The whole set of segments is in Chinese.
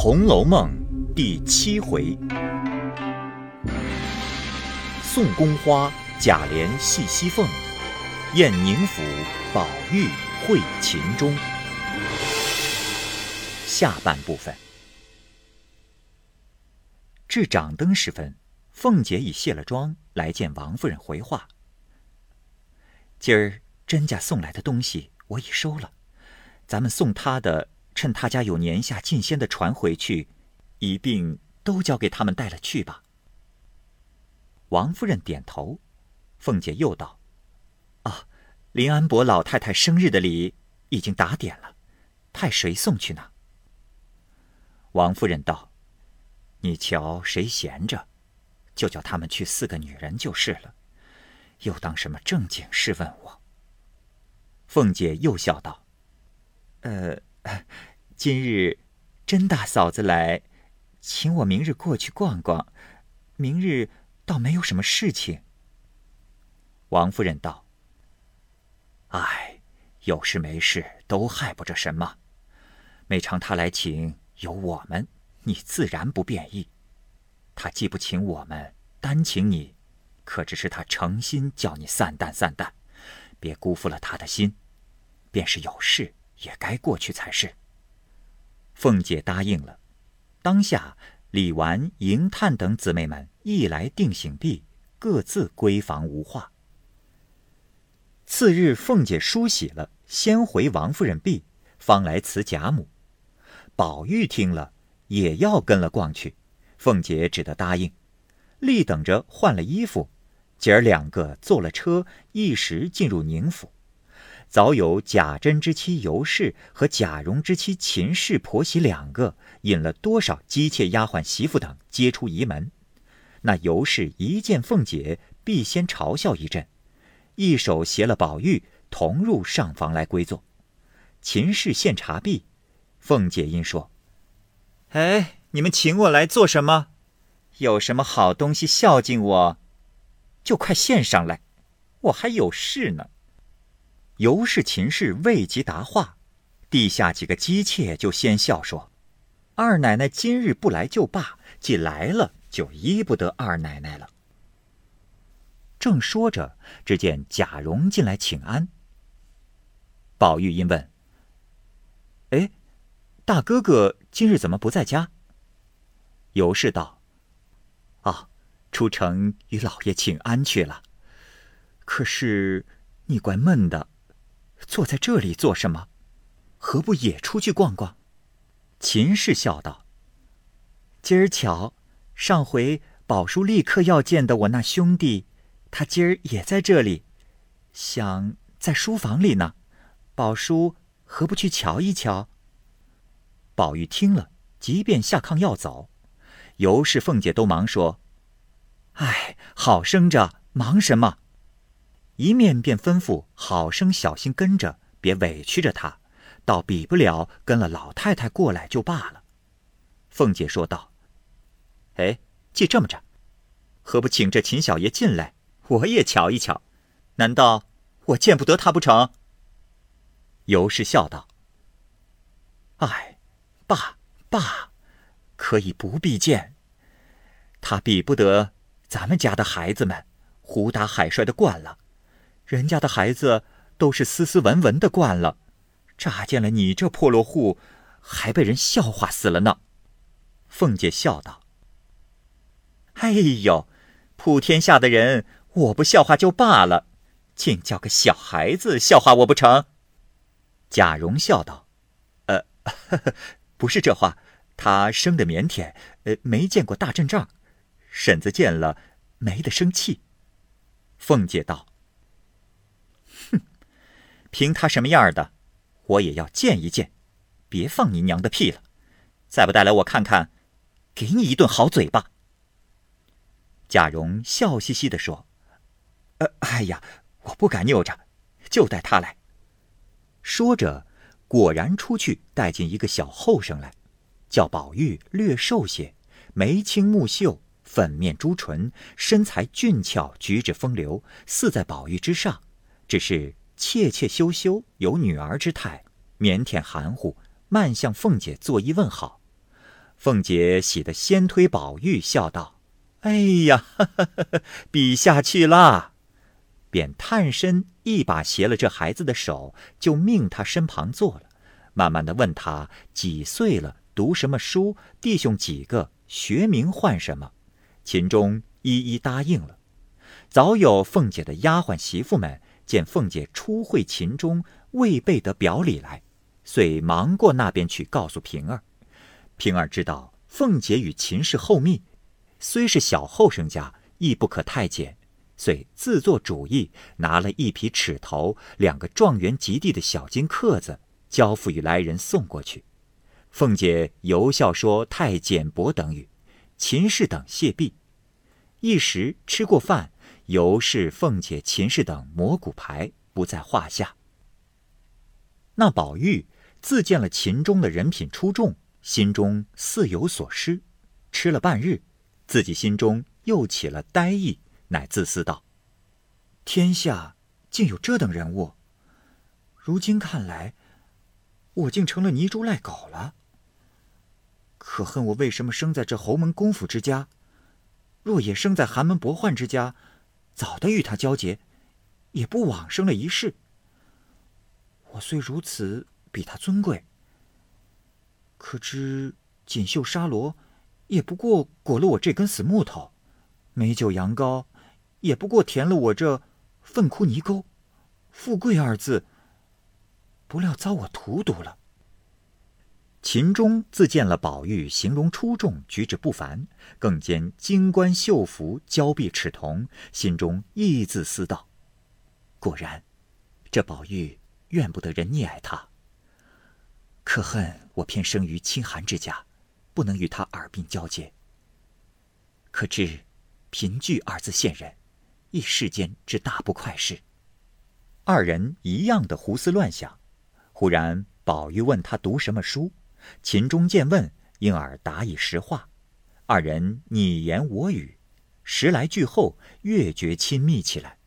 红楼梦》第七回：宋宫花，贾琏戏西凤；宴宁府，宝玉会秦钟。下半部分。至掌灯时分，凤姐已卸了妆，来见王夫人回话：“今儿甄家送来的东西，我已收了。咱们送他的。”趁他家有年下进仙的船回去，一并都交给他们带了去吧。王夫人点头，凤姐又道：“啊，林安伯老太太生日的礼已经打点了，派谁送去呢？”王夫人道：“你瞧谁闲着，就叫他们去四个女人就是了，又当什么正经事问我？”凤姐又笑道：“呃。”今日甄大嫂子来，请我明日过去逛逛。明日倒没有什么事情。王夫人道：“唉，有事没事都害不着什么。每常他来请，有我们，你自然不便意。他既不请我们，单请你，可只是他诚心叫你散淡散淡，别辜负了他的心。便是有事，也该过去才是。”凤姐答应了，当下李纨、迎探等姊妹们一来定醒毕，各自闺房无话。次日，凤姐梳洗了，先回王夫人避，方来辞贾母。宝玉听了，也要跟了逛去，凤姐只得答应，立等着换了衣服，姐儿两个坐了车，一时进入宁府。早有贾珍之妻尤氏和贾蓉之妻秦氏婆媳两个，引了多少姬妾丫鬟媳妇等接出仪门。那尤氏一见凤姐，必先嘲笑一阵，一手携了宝玉同入上房来归坐。秦氏献茶毕，凤姐因说：“哎，你们请我来做什么？有什么好东西孝敬我，就快献上来，我还有事呢。”尤氏、秦氏未及答话，地下几个姬妾就先笑说：“二奶奶今日不来就罢，既来了，就依不得二奶奶了。”正说着，只见贾蓉进来请安。宝玉因问：“哎，大哥哥今日怎么不在家？”尤氏道：“啊，出城与老爷请安去了。可是你怪闷的。”坐在这里做什么？何不也出去逛逛？秦氏笑道：“今儿巧，上回宝叔立刻要见的我那兄弟，他今儿也在这里，想在书房里呢。宝叔何不去瞧一瞧？”宝玉听了，即便下炕要走，尤氏、凤姐都忙说：“哎，好生着，忙什么？”一面便吩咐好生小心跟着，别委屈着他，倒比不了跟了老太太过来就罢了。凤姐说道：“哎，既这么着，何不请这秦小爷进来，我也瞧一瞧？难道我见不得他不成？”尤氏笑道：“哎，爸爸，可以不必见。他比不得咱们家的孩子们，胡打海摔的惯了。”人家的孩子都是斯斯文文的惯了，乍见了你这破落户，还被人笑话死了呢。凤姐笑道：“哎呦，普天下的人，我不笑话就罢了，竟叫个小孩子笑话我不成？”贾蓉笑道：“呃，不是这话，他生的腼腆，呃，没见过大阵仗，婶子见了没得生气。”凤姐道。凭他什么样的，我也要见一见，别放你娘的屁了！再不带来我看看，给你一顿好嘴巴。贾蓉笑嘻嘻的说：“呃，哎呀，我不敢拗着，就带他来。”说着，果然出去带进一个小后生来，叫宝玉略瘦些，眉清目秀，粉面朱唇，身材俊俏，举止风流，似在宝玉之上，只是。怯怯羞羞，有女儿之态，腼腆含糊，慢向凤姐作揖问好。凤姐喜得先推宝玉，笑道：“哎呀，比下去啦！”便探身一把携了这孩子的手，就命他身旁坐了，慢慢的问他几岁了，读什么书，弟兄几个，学名唤什么。秦钟一一答应了。早有凤姐的丫鬟媳妇们见凤姐初会秦钟，未备得表里来，遂忙过那边去告诉平儿。平儿知道凤姐与秦氏后密，虽是小后生家，亦不可太监，遂自作主意，拿了一匹尺头、两个状元及第的小金刻子，交付与来人送过去。凤姐由笑说太简薄等语，秦氏等谢毕。一时吃过饭，尤氏、凤姐、秦氏等磨骨牌不在话下。那宝玉自见了秦钟的人品出众，心中似有所失。吃了半日，自己心中又起了呆意，乃自思道：“天下竟有这等人物！如今看来，我竟成了泥猪赖狗了。可恨我为什么生在这侯门公府之家？”若也生在寒门薄宦之家，早的与他交结，也不枉生了一世。我虽如此比他尊贵，可知锦绣纱罗，也不过裹了我这根死木头；美酒羊羔，也不过填了我这粪窟泥沟。富贵二字，不料遭我荼毒了。秦钟自见了宝玉形容出众，举止不凡，更兼金冠绣服，娇臂齿瞳，心中亦自思道：“果然，这宝玉怨不得人溺爱他。可恨我偏生于清寒之家，不能与他耳鬓交接。可知贫窭二字现人，亦世间之大不快事。”二人一样的胡思乱想，忽然宝玉问他读什么书。秦钟见问，因而答以实话。二人你言我语，十来句后，越觉亲密起来。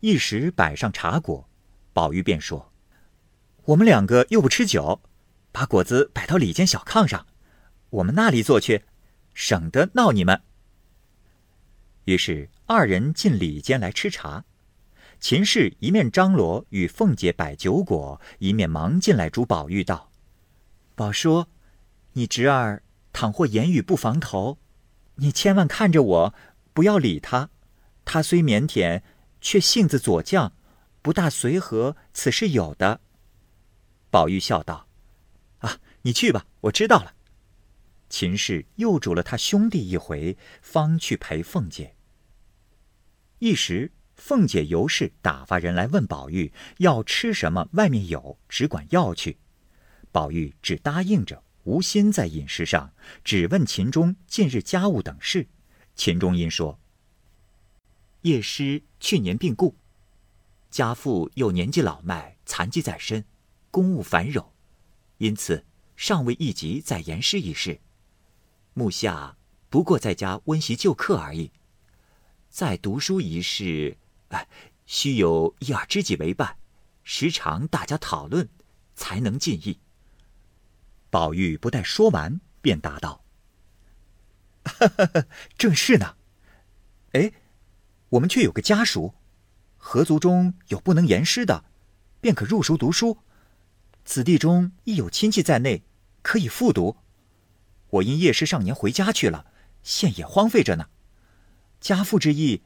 一时摆上茶果，宝玉便说：“我们两个又不吃酒，把果子摆到里间小炕上，我们那里坐去，省得闹你们。”于是二人进里间来吃茶。秦氏一面张罗与凤姐摆酒果，一面忙进来嘱宝玉道。宝叔，你侄儿倘或言语不防头，你千万看着我，不要理他。他虽腼腆，却性子左犟，不大随和。此事有的。宝玉笑道：“啊，你去吧，我知道了。”秦氏又嘱了他兄弟一回，方去陪凤姐。一时，凤姐尤氏打发人来问宝玉要吃什么，外面有，只管要去。宝玉只答应着，无心在饮食上，只问秦钟近日家务等事。秦钟因说：“叶师去年病故，家父又年纪老迈，残疾在身，公务繁冗，因此尚未一及在言师一事。目下不过在家温习旧课而已。在读书一事，哎，须有一二知己为伴，时常大家讨论，才能尽意。”宝玉不待说完，便答道：“ 正是呢。哎，我们却有个家属，合族中有不能言师的，便可入塾读书；子弟中亦有亲戚在内，可以复读。我因夜师上年回家去了，现也荒废着呢。家父之意，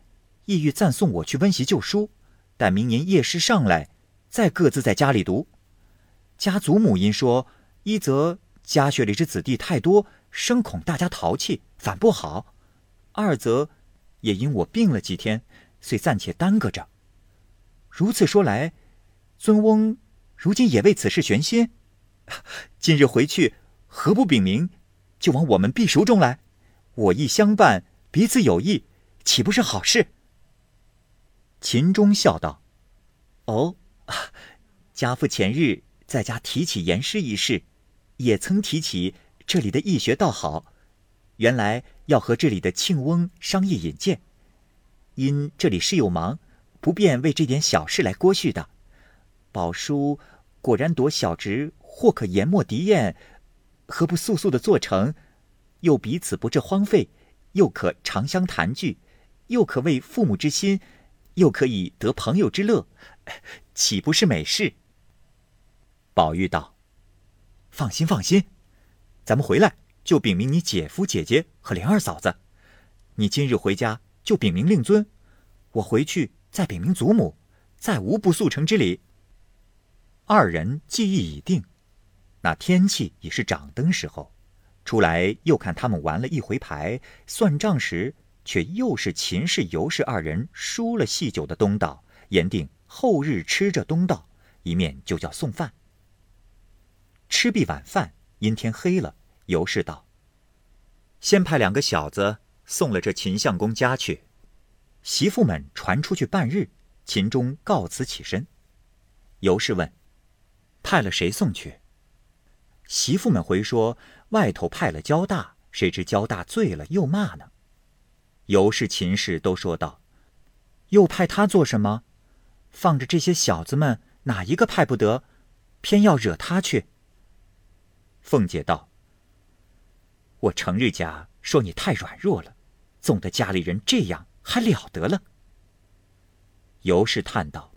意欲暂送我去温习旧书，待明年夜师上来，再各自在家里读。家祖母因说。”一则家学里之子弟太多，生恐大家淘气，反不好；二则也因我病了几天，遂暂且耽搁着。如此说来，尊翁如今也为此事悬心。今日回去，何不禀明，就往我们避暑中来？我亦相伴，彼此有益，岂不是好事？秦钟笑道：“哦，家父前日在家提起言师一事。”也曾提起这里的易学倒好，原来要和这里的庆翁商议引荐，因这里事有忙，不便为这点小事来过续的。宝叔果然夺小侄，或可研墨敌砚，何不速速的做成？又彼此不致荒废，又可长相谈聚，又可为父母之心，又可以得朋友之乐，岂不是美事？”宝玉道：“放心，放心，咱们回来就禀明你姐夫、姐姐和莲二嫂子。你今日回家就禀明令尊，我回去再禀明祖母，再无不速成之理。”二人计议已定，那天气已是掌灯时候，出来又看他们玩了一回牌，算账时却又是秦氏、尤氏二人输了细酒的东道，言定后日吃这东道，一面就叫送饭。吃毕晚饭，阴天黑了，尤氏道：“先派两个小子送了这秦相公家去，媳妇们传出去半日。”秦钟告辞起身，尤氏问。派了谁送去？媳妇们回说外头派了焦大，谁知焦大醉了又骂呢。尤氏、秦氏都说道：“又派他做什么？放着这些小子们，哪一个派不得？偏要惹他去。”凤姐道：“我成日家说你太软弱了，纵得家里人这样，还了得了。”尤氏叹道：“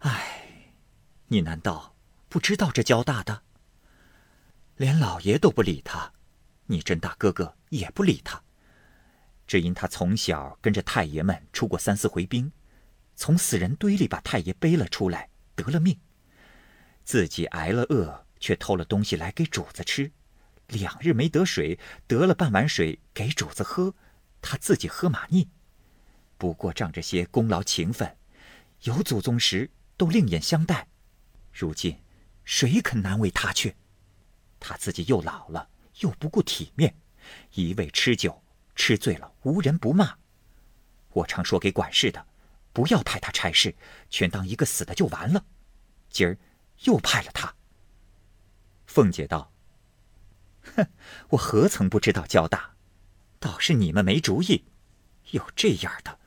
唉，你难道？”不知道这交大的，连老爷都不理他，你真大哥哥也不理他。只因他从小跟着太爷们出过三四回兵，从死人堆里把太爷背了出来，得了命，自己挨了饿，却偷了东西来给主子吃。两日没得水，得了半碗水给主子喝，他自己喝马腻。不过仗着些功劳情分，有祖宗时都另眼相待，如今。谁肯难为他去？他自己又老了，又不顾体面，一味吃酒，吃醉了无人不骂。我常说给管事的，不要派他差事，全当一个死的就完了。今儿又派了他。凤姐道：“哼，我何曾不知道交大？倒是你们没主意。有这样的，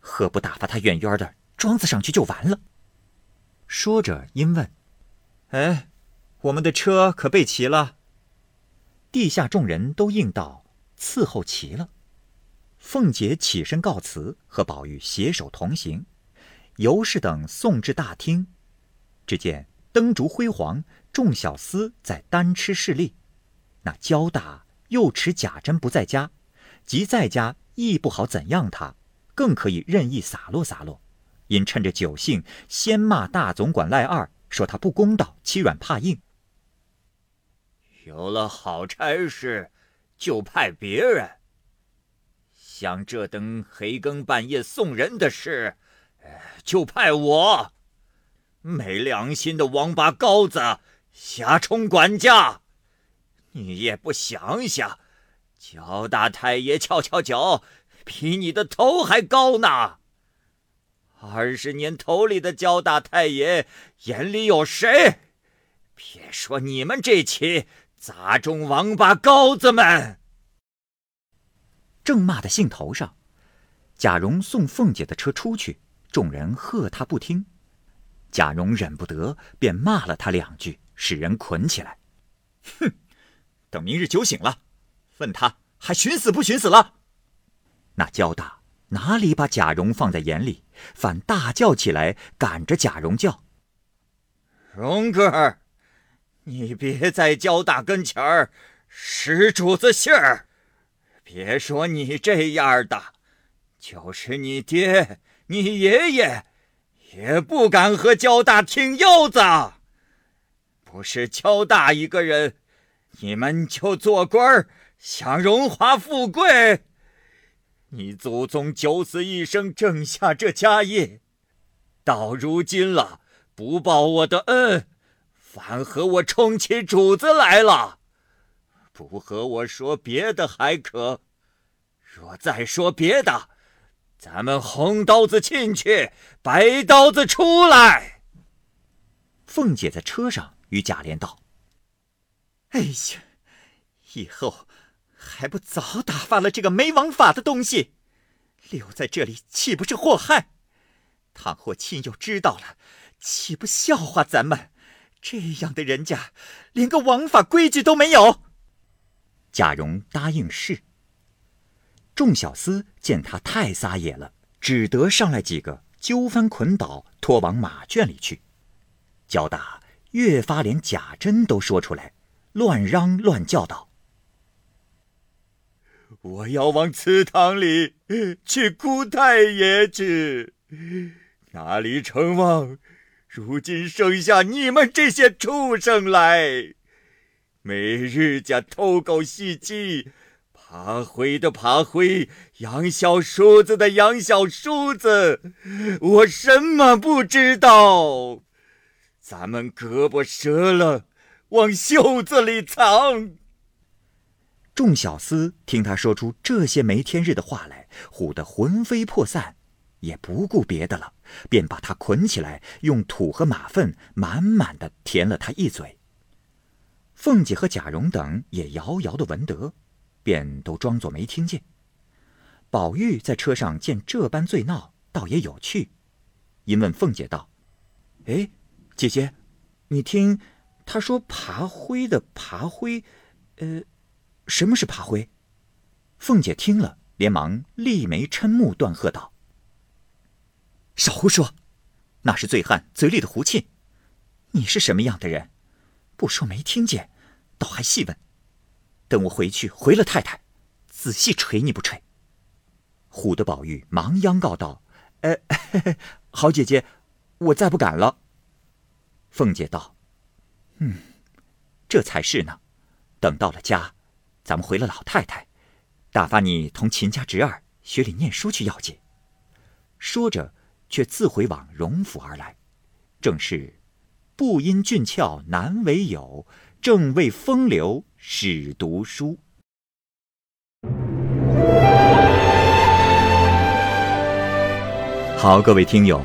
何不打发他远远的庄子上去就完了？”说着，因问。哎，我们的车可备齐了。地下众人都应道：“伺候齐了。”凤姐起身告辞，和宝玉携手同行。尤氏等送至大厅，只见灯烛辉煌，众小厮在单吃势利。那焦大又持贾珍不在家，即在家亦不好怎样他，更可以任意洒落洒落。因趁着酒兴，先骂大总管赖二。说他不公道，欺软怕硬。有了好差事，就派别人。像这等黑更半夜送人的事，就派我。没良心的王八羔子，瞎充管家！你也不想想，焦大太爷翘翘脚，比你的头还高呢。二十年头里的焦大太爷眼里有谁？别说你们这起杂种王八羔子们！正骂的兴头上，贾蓉送凤姐的车出去，众人喝他不听。贾蓉忍不得，便骂了他两句，使人捆起来。哼！等明日酒醒了，问他还寻死不寻死了。那焦大。哪里把贾蓉放在眼里，反大叫起来，赶着贾蓉叫：“蓉哥儿，你别在焦大跟前儿使主子信儿！别说你这样的，就是你爹、你爷爷，也不敢和焦大挺腰子。不是焦大一个人，你们就做官儿，享荣华富贵。”你祖宗九死一生挣下这家业，到如今了，不报我的恩，反和我冲起主子来了。不和我说别的还可，若再说别的，咱们红刀子进去，白刀子出来。凤姐在车上与贾琏道：“哎呀，以后……”还不早打发了这个没王法的东西，留在这里岂不是祸害？倘或亲友知道了，岂不笑话咱们？这样的人家，连个王法规矩都没有。贾蓉答应是。众小厮见他太撒野了，只得上来几个，揪翻捆倒，拖往马圈里去。焦大越发连贾珍都说出来，乱嚷乱叫道：“我要往祠堂里去哭太爷去，哪里成望，如今剩下你们这些畜生来，每日家偷狗戏鸡。”爬灰的爬灰，养小叔子的养小叔子，我什么不知道？咱们胳膊折了，往袖子里藏。众小厮听他说出这些没天日的话来，唬得魂飞魄散，也不顾别的了，便把他捆起来，用土和马粪满满的填了他一嘴。凤姐和贾蓉等也遥遥的闻得。便都装作没听见。宝玉在车上见这般醉闹，倒也有趣，因问凤姐道：“哎，姐姐，你听他说爬灰的爬灰，呃，什么是爬灰？”凤姐听了，连忙立眉嗔目，断喝道：“少胡说！那是醉汉嘴里的胡沁。你是什么样的人？不说没听见，倒还细问。”等我回去回了太太，仔细捶你不捶。唬得宝玉忙央告道：“呃，嘿 嘿好姐姐，我再不敢了。”凤姐道：“嗯，这才是呢。等到了家，咱们回了老太太，打发你同秦家侄儿学里念书去要紧。”说着，却自回往荣府而来。正是：“不因俊俏难为友。”正为风流始读书。好，各位听友，